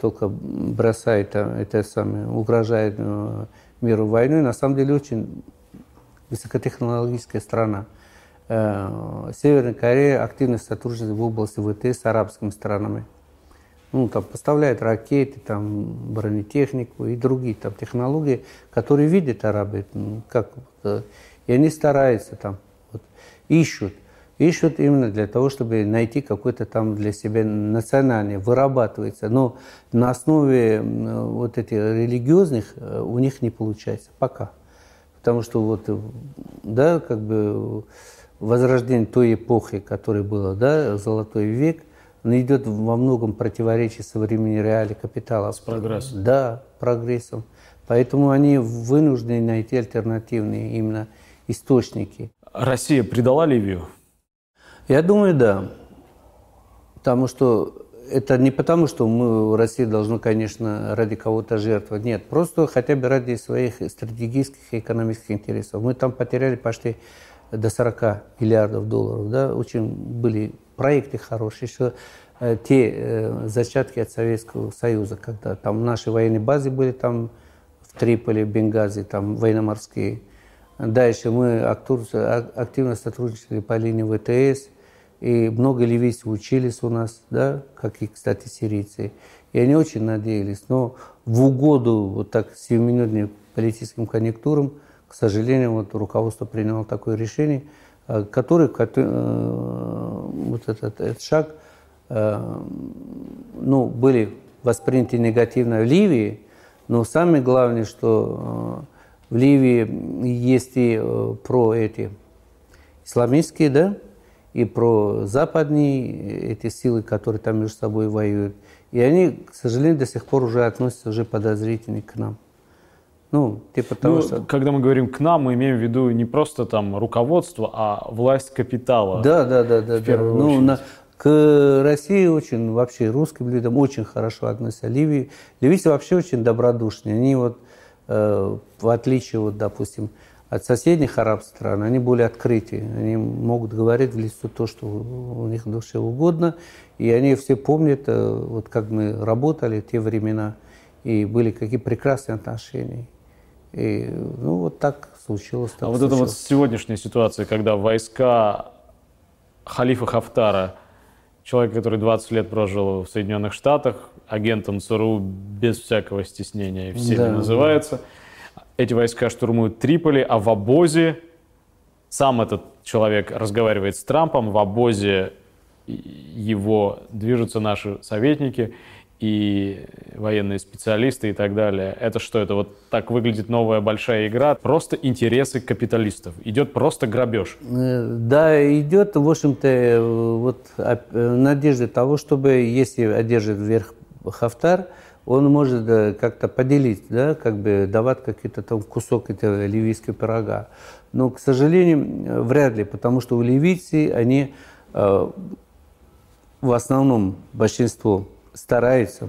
только бросает, это самое, угрожает э, миру войной. На самом деле очень высокотехнологическая страна. Северная Корея активно сотрудничает в области ВТС с арабскими странами. Ну, там поставляет ракеты, там, бронетехнику и другие там, технологии, которые видят арабы. Как, и они стараются там ищут. Ищут именно для того, чтобы найти какой-то там для себя национальный, вырабатывается. Но на основе вот этих религиозных э, у них не получается пока. Потому что вот, э, да, как бы возрождение той эпохи, которая была, да, золотой век, он идет во многом противоречии современной реалии капитала. С прогрессом. Да, прогрессом. Поэтому они вынуждены найти альтернативные именно источники. Россия предала Ливию? Я думаю, да. Потому что это не потому, что мы, Россия должна, конечно, ради кого-то жертвовать. Нет, просто хотя бы ради своих стратегических и экономических интересов. Мы там потеряли почти до 40 миллиардов долларов. Да? Очень были проекты хорошие. Еще э, те э, зачатки от Советского Союза, когда там наши военные базы были там в Триполи, Бенгази, там военно-морские Дальше мы активно сотрудничали по линии ВТС, и много ливийцев учились у нас, да, как и, кстати, сирийцы. И они очень надеялись. Но в угоду вот так сиюминутным политическим конъюнктурам, к сожалению, вот руководство приняло такое решение, э, который, э, вот этот, этот шаг, э, ну, были восприняты негативно в Ливии, но самое главное, что в Ливии есть и про эти исламистские, да, и про западные эти силы, которые там между собой воюют. И они, к сожалению, до сих пор уже относятся уже подозрительно к нам. Ну, типа того, ну, что... Когда мы говорим к нам, мы имеем в виду не просто там руководство, а власть капитала. Да, да, да, да. да. Ну, на, к России очень, вообще русским людям очень хорошо относятся. Ливии, ливийцы вообще очень добродушные. Они вот Э, в отличие, вот, допустим, от соседних арабских стран, они более открыты. Они могут говорить в лицо то, что у них душе угодно. И они все помнят, э, вот как мы работали в те времена, и были какие прекрасные отношения. И, ну, вот так случилось. Так а вот случилось. эта вот сегодняшняя ситуация, когда войска халифа Хафтара, человек, который 20 лет прожил в Соединенных Штатах, агентом ЦРУ без всякого стеснения всеми да, называется. Эти войска штурмуют Триполи, а в обозе сам этот человек разговаривает с Трампом, в обозе его движутся наши советники и военные специалисты и так далее. Это что? Это вот так выглядит новая большая игра? Просто интересы капиталистов. Идет просто грабеж. Э, да, идет, в общем-то, э, вот э, надежда того, чтобы, если одержит вверх Хафтар, он может как-то поделить, да, как бы давать какие-то там кусок этого ливийского пирога. Но, к сожалению, вряд ли, потому что у ливийцы, они в основном большинство стараются,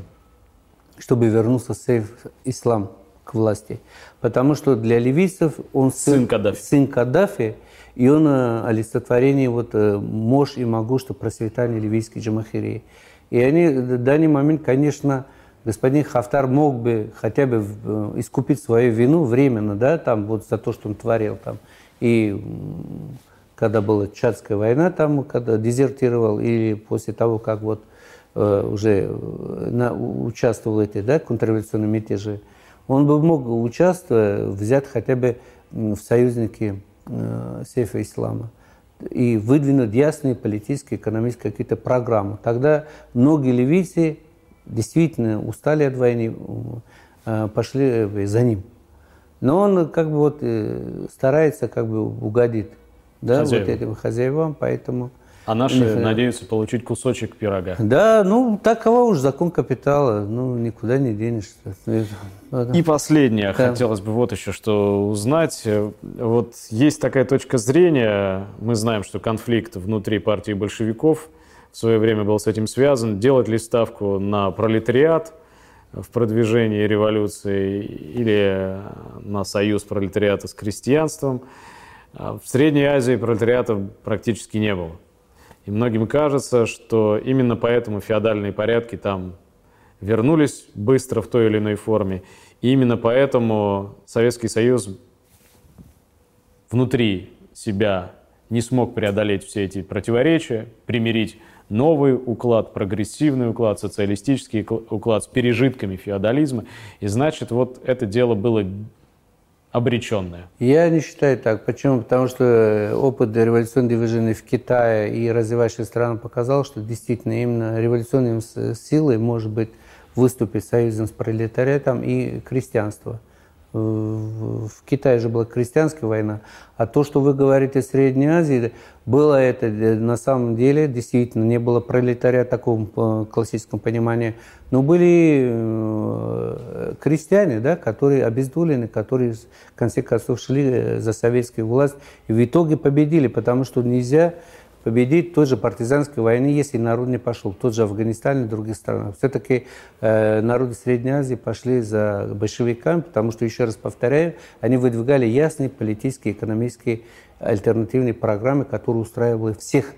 чтобы вернулся сейф ислам к власти. Потому что для ливийцев он сын, сын Каддафи. Сын Каддафи, и он олицетворение вот, мощь и могущество процветания ливийской джамахирии. И они в данный момент, конечно, господин Хафтар мог бы хотя бы э, искупить свою вину временно, да, там вот за то, что он творил там. И когда была Чадская война, там, когда дезертировал, или после того, как вот э, уже э, на, участвовал в этой, да, контрреволюционной мятеже, он бы мог участвовать, взять хотя бы в союзники э, сейфа ислама и выдвинуть ясные политические, экономические какие-то программы. Тогда многие ливийцы действительно устали от войны, э, пошли э, за ним. Но он как бы вот э, старается как бы угодить да, вот этим хозяевам, поэтому... А наши них... надеются получить кусочек пирога. Да, ну такова уж закон капитала, ну никуда не денешься. И последнее, да. хотелось бы вот еще что узнать. Вот есть такая точка зрения, мы знаем, что конфликт внутри партии большевиков свое время был с этим связан. Делать ли ставку на пролетариат в продвижении революции или на союз пролетариата с крестьянством? В Средней Азии пролетариата практически не было. И многим кажется, что именно поэтому феодальные порядки там вернулись быстро в той или иной форме. И именно поэтому Советский Союз внутри себя не смог преодолеть все эти противоречия, примирить новый уклад, прогрессивный уклад, социалистический уклад с пережитками феодализма. И значит, вот это дело было обреченная? Я не считаю так. Почему? Потому что опыт революционного движения в Китае и развивающих странах показал, что действительно именно революционной силой может быть выступить союзом с пролетариатом и крестьянство в Китае же была крестьянская война, а то, что вы говорите в Средней Азии, было это на самом деле, действительно, не было пролетария в таком э, классическом понимании, но были э, крестьяне, да, которые обездолены, которые в конце концов шли э, за советскую власть и в итоге победили, потому что нельзя победить той же партизанской войны, если народ не пошел. Тот же Афганистан и других странах. Все-таки э, народы Средней Азии пошли за большевиками, потому что, еще раз повторяю, они выдвигали ясные политические, экономические альтернативные программы, которые устраивали всех.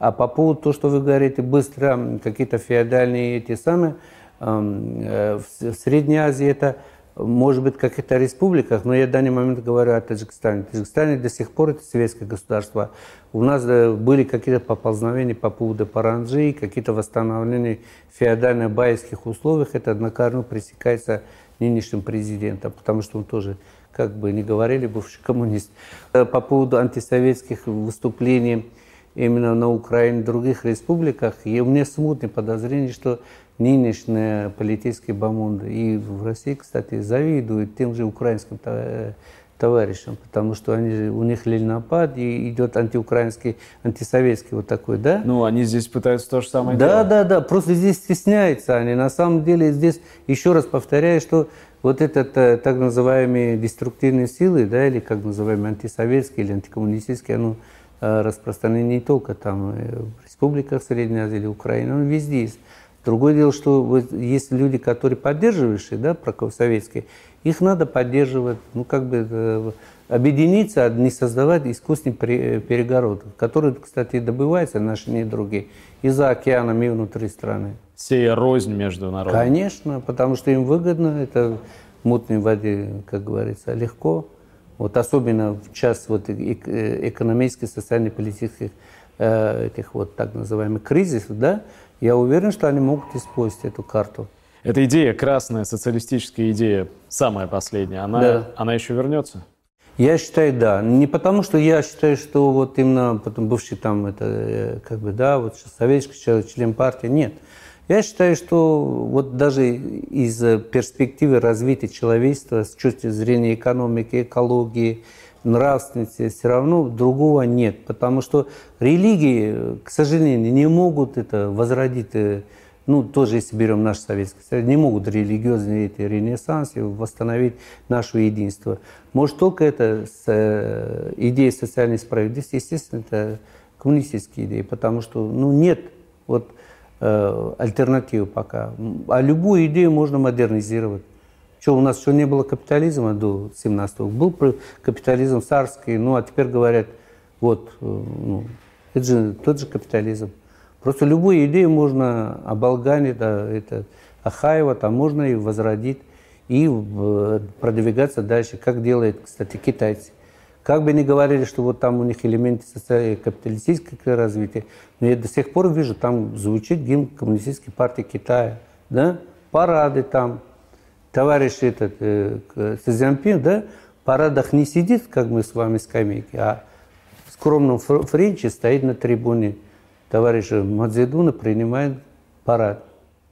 А по поводу того, что вы говорите, быстро какие-то феодальные эти самые, эм, э, в Средней Азии это может быть, в каких-то республиках, но я в данный момент говорю о Таджикистане. Таджикистане до сих пор это советское государство. У нас э, были какие-то поползновения по поводу Паранджи, какие-то восстановления феодально-байских условиях. Это однокорно пресекается нынешним президентом, потому что он тоже, как бы не говорили, бывший коммунист. Э, по поводу антисоветских выступлений именно на Украине и других республиках, и у меня смутное подозрение, что нынешние политические бомонды и в России, кстати, завидуют тем же украинским товарищам, потому что они, у них ленинопад и идет антиукраинский, антисоветский вот такой, да? Ну, они здесь пытаются то же самое да, делать. Да, да, да, просто здесь стесняются они. На самом деле здесь, еще раз повторяю, что вот этот э, так называемые деструктивные силы, да, или как называемые антисоветские или антикоммунистические, оно э, распространено не только там э, в республиках Средней Азии или Украине, оно везде есть. Другое дело, что вот есть люди, которые поддерживающие, да, прокоссоветские, их надо поддерживать, ну, как бы э, объединиться, а не создавать искусственный перегород, который, кстати, добывается наши недруги из-за океана и внутри страны. Сея рознь между народами. Конечно, потому что им выгодно, это в мутной воде, как говорится, легко. Вот особенно в час вот экономических, социальных, политических э, этих вот так называемых кризисов, да, я уверен, что они могут использовать эту карту. Эта идея, красная социалистическая идея, самая последняя, она, да. она еще вернется? Я считаю, да. Не потому, что я считаю, что вот именно потом бывший там, это, э, как бы, да, вот советский человек, член партии, нет. Я считаю, что вот даже из перспективы развития человечества с точки зрения экономики, экологии, нравственности, все равно другого нет. Потому что религии, к сожалению, не могут это возродить э, ну, тоже если берем наш Советский Союз, не могут религиозные эти ренессансы восстановить наше единство. Может, только это с э, идеей социальной справедливости, естественно, это коммунистические идеи, потому что, ну, нет вот э, альтернативы пока. А любую идею можно модернизировать. Что, у нас еще не было капитализма до 17-го? Был капитализм царский, ну, а теперь говорят, вот, э, ну, это же тот же капитализм. Просто любую идею можно оболганить, да, это Ахаева, там можно и возродить, и продвигаться дальше, как делают, кстати, китайцы. Как бы ни говорили, что вот там у них элементы капиталистического развития, но я до сих пор вижу, там звучит гимн Коммунистической партии Китая, да, парады там, товарищ этот, э, Цзяньпин, да, в парадах не сидит, как мы с вами скамейки, а в скромном френче стоит на трибуне товарища Мадзедуна принимает парад.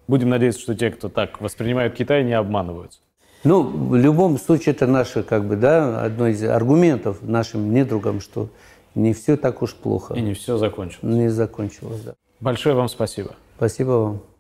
Будем надеяться, что те, кто так воспринимают Китай, не обманываются. Ну, в любом случае, это наше, как бы, да, одно из аргументов нашим недругам, что не все так уж плохо. И не все закончилось. Не закончилось, да. Большое вам спасибо. Спасибо вам.